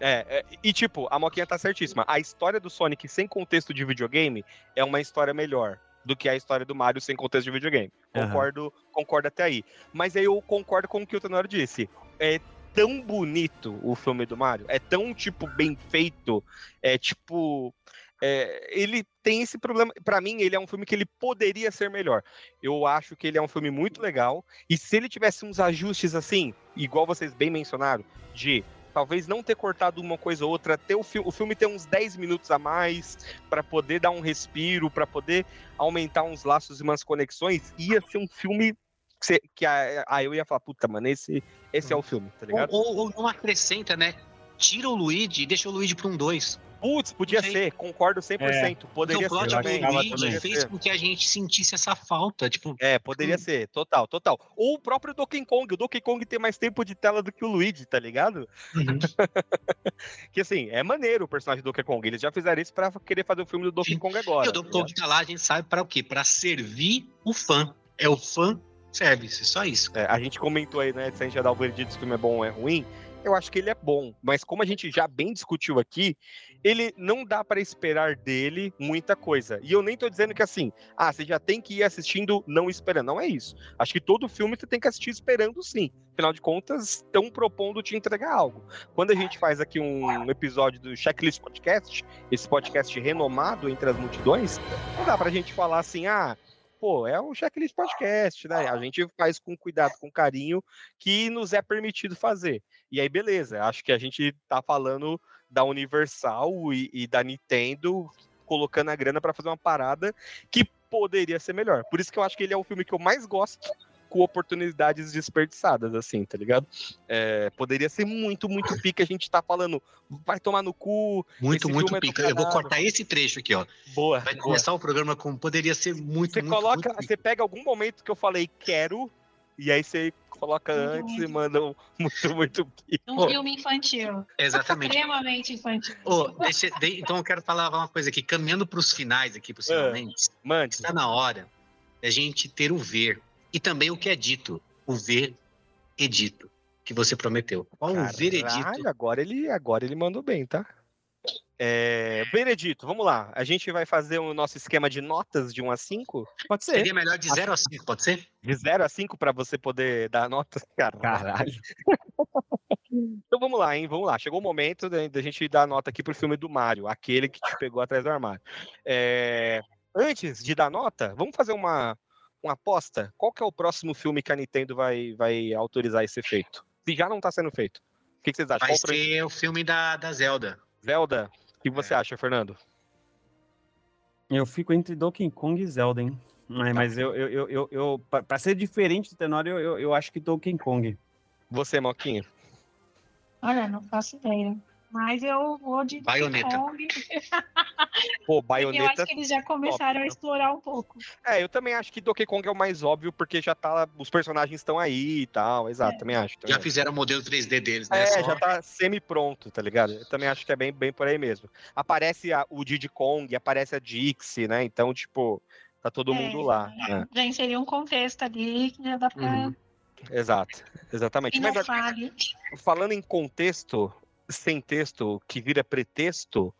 É, é, e tipo, a Moquinha tá certíssima. A história do Sonic sem contexto de videogame é uma história melhor do que a história do Mario sem contexto de videogame. Concordo, uhum. concordo até aí. Mas aí eu concordo com o que o Tenor disse. É tão bonito o filme do Mario, é tão, tipo, bem feito, é tipo é, ele tem esse problema. Para mim, ele é um filme que ele poderia ser melhor. Eu acho que ele é um filme muito legal. E se ele tivesse uns ajustes assim, igual vocês bem mencionaram, de talvez não ter cortado uma coisa ou outra, ter o, fi o filme ter uns 10 minutos a mais para poder dar um respiro, para poder aumentar uns laços e umas conexões, ia ser um filme que, que aí eu ia falar, puta, mano, esse, esse é o filme, tá ligado? Ou, ou, ou não acrescenta, né? Tira o Luigi e deixa o Luigi pra um 2. Putz, podia ser, concordo 100%. É. Poderia então, ser. O plot também. fez com que a gente sentisse essa falta. Tipo, é, poderia hum. ser, total, total. Ou o próprio Donkey Kong. O Donkey Kong tem mais tempo de tela do que o Luigi, tá ligado? Uhum. que assim, é maneiro o personagem do Donkey Kong. Eles já fizeram isso pra querer fazer o filme do Donkey. Kong agora. E o Donkey Kong tá lá, a gente sabe pra o quê? Pra servir o fã. É o fã service, só isso. É, a gente comentou aí, né, se a gente já dá o veredito se o filme é bom ou é ruim eu acho que ele é bom, mas como a gente já bem discutiu aqui, ele não dá para esperar dele muita coisa. E eu nem tô dizendo que assim, ah, você já tem que ir assistindo não esperando. Não é isso. Acho que todo filme você tem que assistir esperando sim. Afinal de contas, estão propondo te entregar algo. Quando a gente faz aqui um episódio do Checklist Podcast, esse podcast renomado entre as multidões, não dá pra gente falar assim, ah, pô, é o checklist podcast, né? A gente faz com cuidado, com carinho, que nos é permitido fazer. E aí, beleza, acho que a gente tá falando da Universal e, e da Nintendo colocando a grana para fazer uma parada que poderia ser melhor. Por isso que eu acho que ele é o filme que eu mais gosto com oportunidades desperdiçadas, assim, tá ligado? É, poderia ser muito, muito pica. A gente tá falando, vai tomar no cu. Muito, muito é pica. Eu vou cortar esse trecho aqui, ó. Boa. Vai boa. começar o programa com poderia ser muito, você muito, coloca, muito Você pega algum momento que eu falei quero, e aí você coloca muito antes muito. e manda um muito, muito pico. Um filme infantil. Exatamente. Extremamente infantil. Oh, deixa, de, então eu quero falar uma coisa aqui, caminhando para os finais aqui, possivelmente. É, mande. Está na hora a gente ter o ver e também o que é dito, o ver edito, que você prometeu. Qual Caralho, o veredito? Agora ele, agora ele mandou bem, tá? É, veredito, vamos lá. A gente vai fazer o nosso esquema de notas de 1 a 5? Pode ser. Seria melhor de 0 a 5, pode ser? De 0 a 5 para você poder dar notas? Caralho. então vamos lá, hein? Vamos lá. Chegou o momento da gente dar nota aqui pro filme do Mario, aquele que te pegou atrás do armário. É, antes de dar nota, vamos fazer uma, uma aposta? Qual que é o próximo filme que a Nintendo vai, vai autorizar esse efeito? Se já não tá sendo feito. O que, que vocês acham? Vai Qual ser o filme da, da Zelda. Zelda? O que você acha, Fernando? Eu fico entre Donkey Kong e Zelda, hein? É, mas eu, eu, eu, eu, eu ser diferente do Tenório, eu, eu, eu acho que Donkey Kong. Você, Moquinha? Olha, não faço ideia. Mas eu vou de Donkey Bayonetta. Kong. Pô, Eu Bayonetta. acho que eles já começaram a explorar um pouco. É, eu também acho que Donkey Kong é o mais óbvio, porque já tá. Os personagens estão aí e tal. Exato, É. também acho. também Já fizeram o modelo 3D deles, né? É, Só- já tá semi-pronto, tá ligado? Eu também acho que é bem, bem por aí mesmo. Aparece a- o Diddy Kong, aparece a Dixie, né? Então, tipo, tá todo É, mundo lá. né? Já inseriu um contexto ali que já dá pra Uhum. Exato, exatamente. Mas ali. falando em contexto, sem texto, que vira pretexto,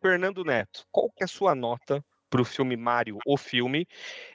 Fernando Neto, qual que é a sua nota pro filme Mario, o filme?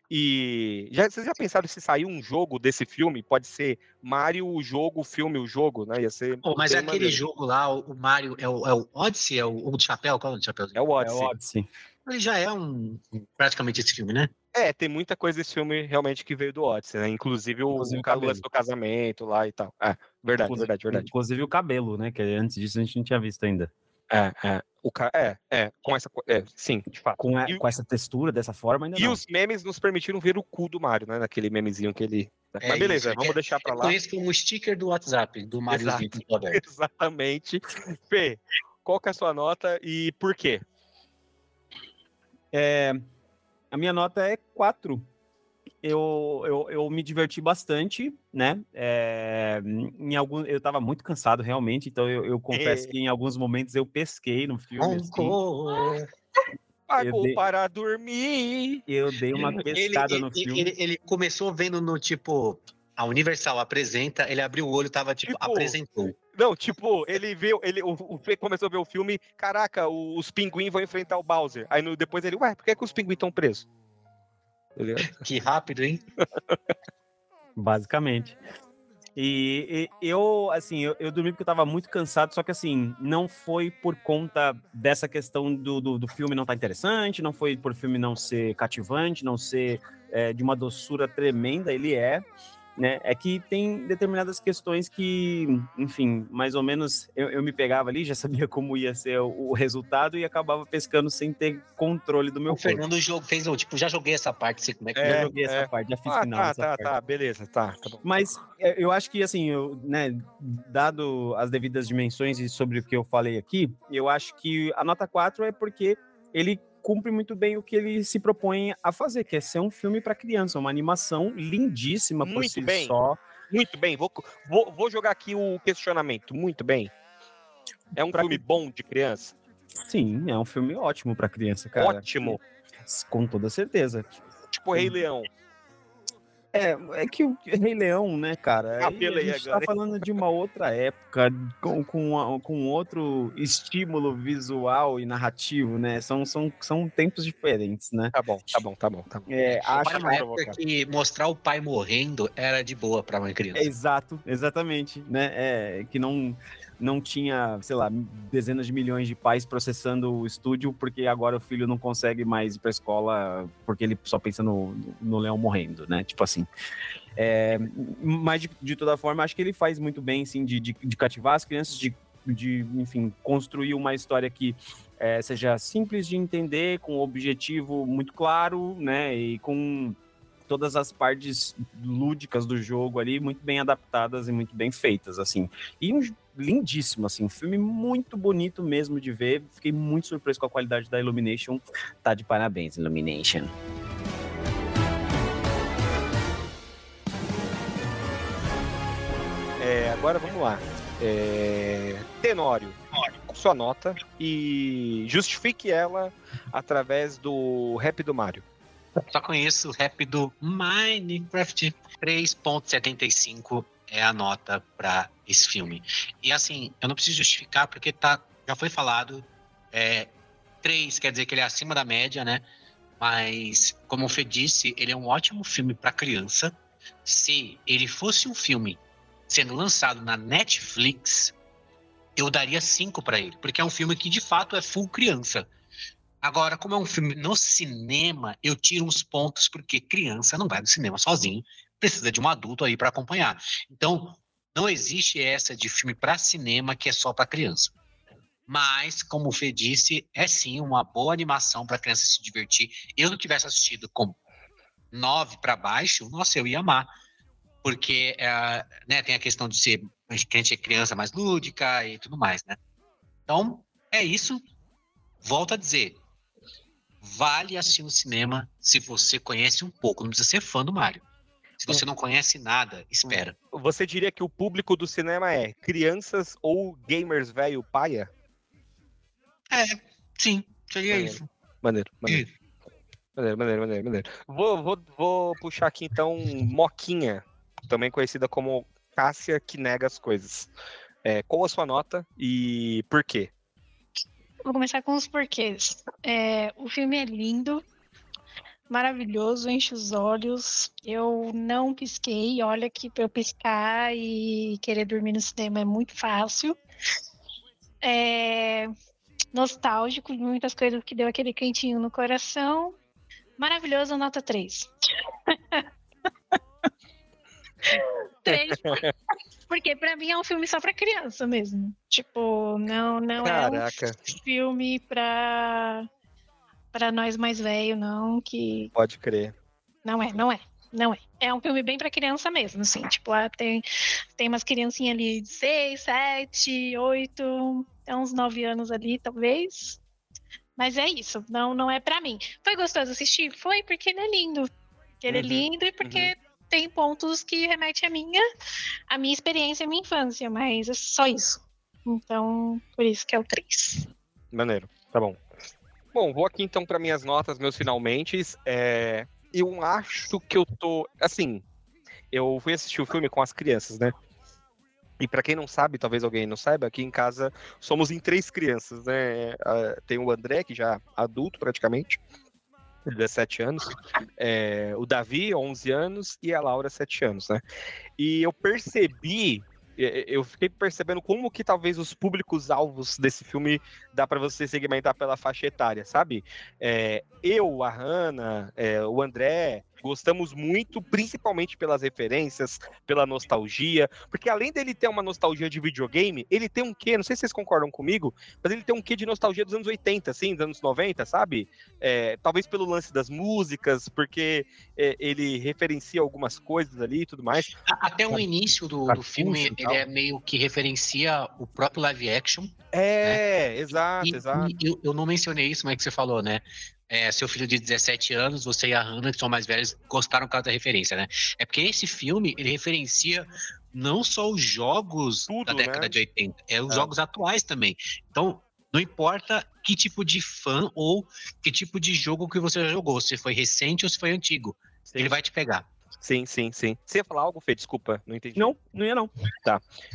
E já, vocês já pensaram se sair um jogo desse filme? Pode ser Mario, o jogo, o filme, o jogo, né? Ia ser. Pô, mas aquele maneiro. jogo lá, o o Mario, é o, é o Odyssey, é o, o do chapéu? Qual é o do chapéu? É o É o Odyssey. Odyssey. Ele já é um praticamente esse filme, né? É, tem muita coisa desse filme realmente que veio do Odyssey, né? Inclusive o, Inclusive o do casamento lá e tal. É, verdade, Inclusive- verdade, verdade. Inclusive o cabelo, né? Que antes disso a gente não tinha visto ainda. É, é. O ca... é, é, com essa. É, sim, de fato. Com, a- E- com essa textura, dessa forma, ainda E não. os memes nos permitiram ver o cu do Mario, né? Naquele memezinho que ele. É Mas beleza, isso, vamos é- deixar pra Eu lá. conheço como sticker do WhatsApp, do tudo aberto. Exatamente. Fê, qual que é a sua nota e por quê? É, a minha nota é 4. Eu, eu, eu me diverti bastante, né? É, em algum, eu tava muito cansado, realmente, então eu, eu confesso É. que em alguns momentos eu pesquei no filme. assim. Pagou dei- para dormir. eu dei uma Ele, pescada no ele- filme. ele- ele começou vendo no tipo. A Universal apresenta, ele abriu o olho, tava tipo, Tipo, apresentou. Não, tipo, ele viu, ele, o, o começou a ver o filme, caraca, o- os pinguins vão enfrentar o Bowser. Aí no- depois ele, ué, por que, que os pinguins estão presos? Tá? Que rápido, hein? Basicamente. E, e eu, assim, eu, eu dormi porque eu tava muito cansado, só que assim, não foi por conta dessa questão do, do, do filme não estar interessante, não foi por o filme não ser cativante, não ser é, de uma doçura tremenda, ele é, né? É que tem determinadas questões que, enfim, mais ou menos eu, eu me pegava ali, já sabia como ia ser o, o resultado e acabava pescando sem ter controle do meu O corpo. Fernando jogo, fez, o tipo, já joguei essa parte, sei como é que É, já é. joguei é. essa parte, já fiz Ah, final tá, tá, parte. tá, beleza, tá, tá bom. Mas é, eu acho que, assim, eu, né, dado as devidas dimensões e sobre o que eu falei aqui, eu acho que a nota 4 é porque ele cumpre muito bem o que ele se propõe a fazer, que é ser um filme para criança, uma animação lindíssima por Muito si bem. só. Muito bem, vou, vou, vou jogar aqui o questionamento. Muito bem. É um Pra filme que- bom de criança? Sim, é um filme ótimo para criança, cara. Ótimo. Com toda certeza. Tipo Rei Leão. É, é que o Rei Leão, né, cara? Ah, a gente tá agora. falando de uma outra época, com, com, com outro estímulo visual e narrativo, né? São, são, são tempos diferentes, né? Tá bom, tá bom, tá bom, tá bom. É, acho uma época que mostrar o pai morrendo era de boa pra uma criança. É, exato, exatamente, né? É, que não, não tinha, sei lá, dezenas de milhões de pais processando o estúdio porque agora o filho não consegue mais ir pra escola porque ele só pensa no, no leão morrendo, né? Tipo assim. É, mas de, de toda forma, acho que ele faz muito bem, sim, de, de, de cativar as crianças, de, de, enfim, construir uma história que é, seja simples de entender, com um objetivo muito claro, né? E com todas as partes lúdicas do jogo ali muito bem adaptadas e muito bem feitas, assim. E um lindíssimo, assim, um filme muito bonito mesmo de ver. Fiquei muito surpreso com a qualidade da Illumination. Tá de parabéns, Illumination. É, agora vamos lá. É, Tenório, sua nota e justifique ela através do rap do Mario. Só conheço o rap do Minecraft 3.75 é a nota pra esse filme. E assim, eu não preciso justificar porque tá, já foi falado. É, 3 quer dizer que ele é acima da média, né? Mas, como o Fê disse, ele é um ótimo filme pra criança. Se ele fosse um filme sendo lançado na Netflix, eu daria 5 pra ele, porque é um filme que de fato é full criança. Agora, como é um filme no cinema, eu tiro uns pontos porque criança não vai no cinema sozinho, precisa de um adulto aí para acompanhar. Então, Não existe essa de filme para cinema que é só para criança. Mas, como o Fê disse, é sim uma boa animação para criança se divertir. Eu não tivesse assistido com nove para baixo, nossa, eu ia amar. Porque é, né, tem a questão de ser que a gente é criança mais lúdica e tudo mais, né? Então, é isso. Volto a dizer, vale assistir no cinema se você conhece um pouco, não precisa ser fã do Mario. Se você não conhece nada, espera. Você diria que o público do cinema é crianças ou gamers velho paia? É, sim, seria Maneiro. isso. Maneiro, maneiro. Maneiro, maneiro, maneiro, maneiro. Vou, vou, vou puxar aqui então Moquinha, também conhecida como Cássia que nega as coisas. É, qual a sua nota e por quê? Vou começar com os porquês. É, o filme é lindo, maravilhoso, enche os olhos. Eu não pisquei, olha que pra eu piscar e querer dormir no cinema é muito fácil. É nostálgico, muitas coisas que deu aquele quentinho no coração. Maravilhoso, nota 3. 3, porque pra mim é um filme só pra criança mesmo. Tipo, não, não é um Caraca, filme pra, pra nós mais velhos, não, que pode crer. não é, não é, não é. É um filme bem pra criança mesmo, assim, tipo, ah, tem, tem umas criancinhas ali de 6, 7, 8, até uns 9 anos ali, talvez. Mas é isso, não, não é pra mim. Foi gostoso assistir? Foi, porque ele é lindo. Porque ele é Uhum, lindo e porque tem pontos que remetem à minha, à minha experiência, à minha infância, mas é só isso. Então, por isso que é o 3. Maneiro, tá bom. Bom, vou aqui então para minhas notas, meus finalmente. É, eu acho que eu tô. Assim, eu fui assistir o filme com as crianças, né? E para quem não sabe, talvez alguém não saiba, aqui em casa somos em três crianças, né? Ah, Tem o André, que já é adulto praticamente, 17 anos, é, o Davi, 11 anos, e a Laura, 7 anos, né? E eu percebi, eu fiquei percebendo como que talvez os públicos-alvos desse filme dá para você segmentar pela faixa etária, sabe? É, eu, a Hanna, é, o André, gostamos muito, principalmente pelas referências, pela nostalgia, porque além dele ter uma nostalgia de videogame, ele tem um quê, não sei se vocês concordam comigo, mas ele tem um quê de nostalgia dos anos 80, assim, dos anos 90, sabe? É, talvez pelo lance das músicas, porque é, ele referencia algumas coisas ali e tudo mais. Até o início do, do filme, ele é meio que referencia o próprio live action. É, exato, E, exato. e eu, eu não mencionei isso, mas é que você falou, né? É, seu filho de 17 anos, você e a Hannah, que são mais velhos, gostaram por causa da referência, né? É porque esse filme, ele referencia não só os jogos Tudo, da década né? de 80, é os É. jogos atuais também. Então, não importa que tipo de fã ou que tipo de jogo que você já jogou, se foi recente ou se foi antigo, Sim, ele vai te pegar. Sim, sim, sim. Você ia falar algo, Fê? Desculpa, não entendi. Não, não ia não.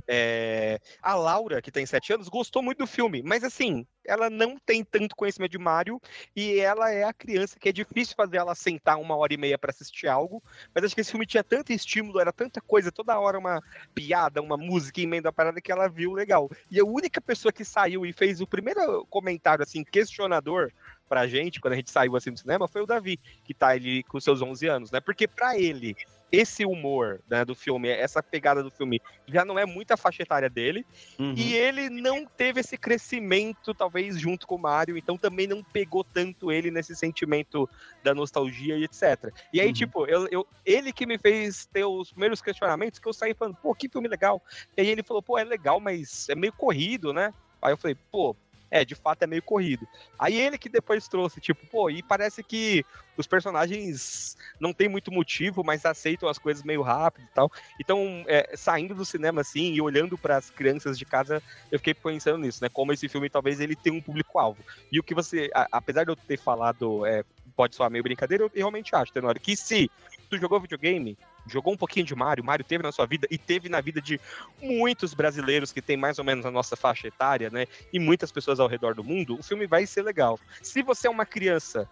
É, a Laura, que tem 7 anos, gostou muito do filme, mas assim, ela não tem tanto conhecimento de Mario e ela é a criança que é difícil fazer ela sentar uma hora e meia pra assistir algo. Mas acho que esse filme tinha tanto estímulo, era tanta coisa, toda hora uma piada, uma música em meio da parada que ela viu legal. E a única pessoa que saiu e fez o primeiro comentário assim questionador pra gente quando a gente saiu assim do cinema foi o Davi, que tá ali com seus 11 anos, né? Porque pra ele esse humor né, do filme, essa pegada do filme já não é muita faixa etária dele, Uhum. e ele não teve esse crescimento, talvez, junto com o Mario, então também não pegou tanto ele nesse sentimento da nostalgia e etc. E aí, Uhum. tipo, eu, eu- ele que me fez ter os primeiros questionamentos, que eu saí falando, pô, que filme legal. E aí ele falou, pô, é legal, mas é meio corrido, né? Aí eu falei, pô, é, de fato é meio corrido. Aí ele que depois trouxe, tipo, pô, e parece que os personagens não tem muito motivo, mas aceitam as coisas meio rápido e tal. Então, é, saindo do cinema assim e olhando para as crianças de casa, eu fiquei pensando nisso, né? Como esse filme talvez ele tenha um público-alvo. E o que você, a- apesar de eu ter falado, é, pode soar meio brincadeira, eu realmente acho, Tenório, que se tu jogou videogame, jogou um pouquinho de Mario, Mario teve na sua vida e teve na vida de muitos brasileiros que tem mais ou menos a nossa faixa etária, né? E muitas pessoas ao redor do mundo, o filme vai ser legal. Se você é uma criança,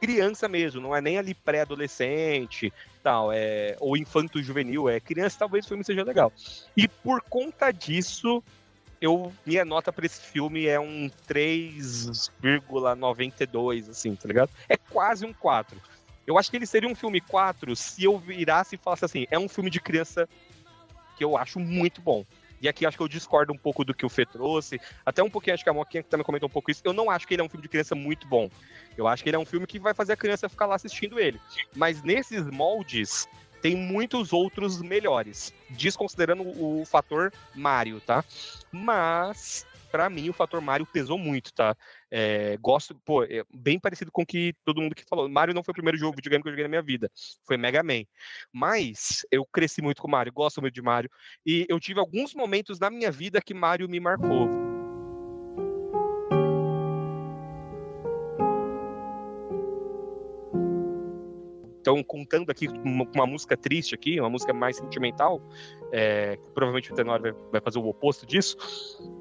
criança mesmo, não é nem ali pré-adolescente, tal, é ou infanto juvenil, é criança, talvez o filme seja legal. E por conta disso, eu minha nota para esse filme é um 3,92 assim, tá ligado? É quase um 4. Eu acho que ele seria um filme 4 se eu virasse e falasse assim, é um filme de criança que eu acho muito bom. E aqui acho que eu discordo um pouco do que o Fê trouxe. Até um pouquinho, acho que a Moquinha também comentou um pouco isso. Eu não acho que ele é um filme de criança muito bom. Eu acho que ele é um filme que vai fazer a criança ficar lá assistindo ele. Mas nesses moldes, tem muitos outros melhores. Desconsiderando o fator Mario, tá? Mas para mim o fator Mario pesou muito, tá? É, gosto, pô, é bem parecido com o que todo mundo que falou. Mario não foi o primeiro jogo videogame que eu joguei na minha vida, foi Mega Man. Mas eu cresci muito com Mario, gosto muito de Mario e eu tive alguns momentos na minha vida que Mario me marcou. Então, contando aqui uma, uma, música triste aqui, uma música mais sentimental, é, provavelmente o Tenor vai, vai, fazer o oposto disso.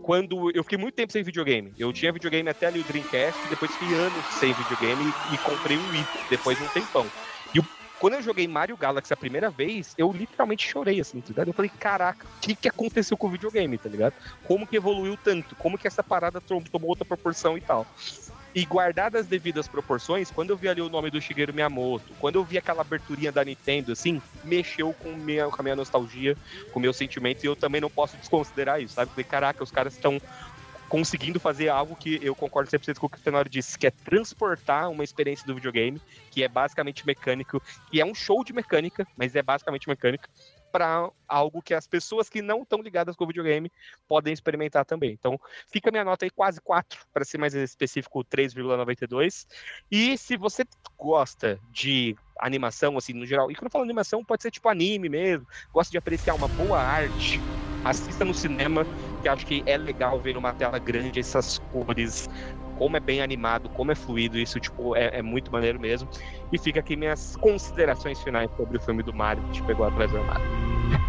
Quando eu fiquei muito tempo sem videogame, eu tinha videogame até ali o Dreamcast, depois fiquei anos sem videogame e, e comprei um Wii depois de um tempão. E o, quando eu joguei Mario Galaxy a primeira vez, eu literalmente chorei, assim, tá ligado? Eu falei, caraca, o que, que aconteceu com o videogame, tá ligado? Como que evoluiu tanto? Como que essa parada tomou outra proporção e tal? E guardadas as devidas proporções, quando eu vi ali o nome do Shigeru Miyamoto, quando eu vi aquela aberturinha da Nintendo, assim, mexeu com, minha, com a minha nostalgia, com meus sentimentos, e eu também não posso desconsiderar isso, sabe? Falei, caraca, os caras estão conseguindo fazer algo que eu concordo 100% com o que o Tenório disse, que é transportar uma experiência do videogame, que é basicamente mecânico, que é um show de mecânica, mas é basicamente mecânica, para algo que as pessoas que não estão ligadas com o videogame podem experimentar também. Então, fica minha nota aí quase 4, para ser mais específico, 3,92. E se você gosta de animação, assim, no geral, e quando eu falo animação, pode ser tipo anime mesmo, gosta de apreciar uma boa arte, assista no cinema, que acho que é legal ver numa tela grande essas cores, como é bem animado, como é fluido, isso tipo é, é muito maneiro mesmo. E fica aqui minhas considerações finais sobre o filme do Mario que te pegou atrás do armário.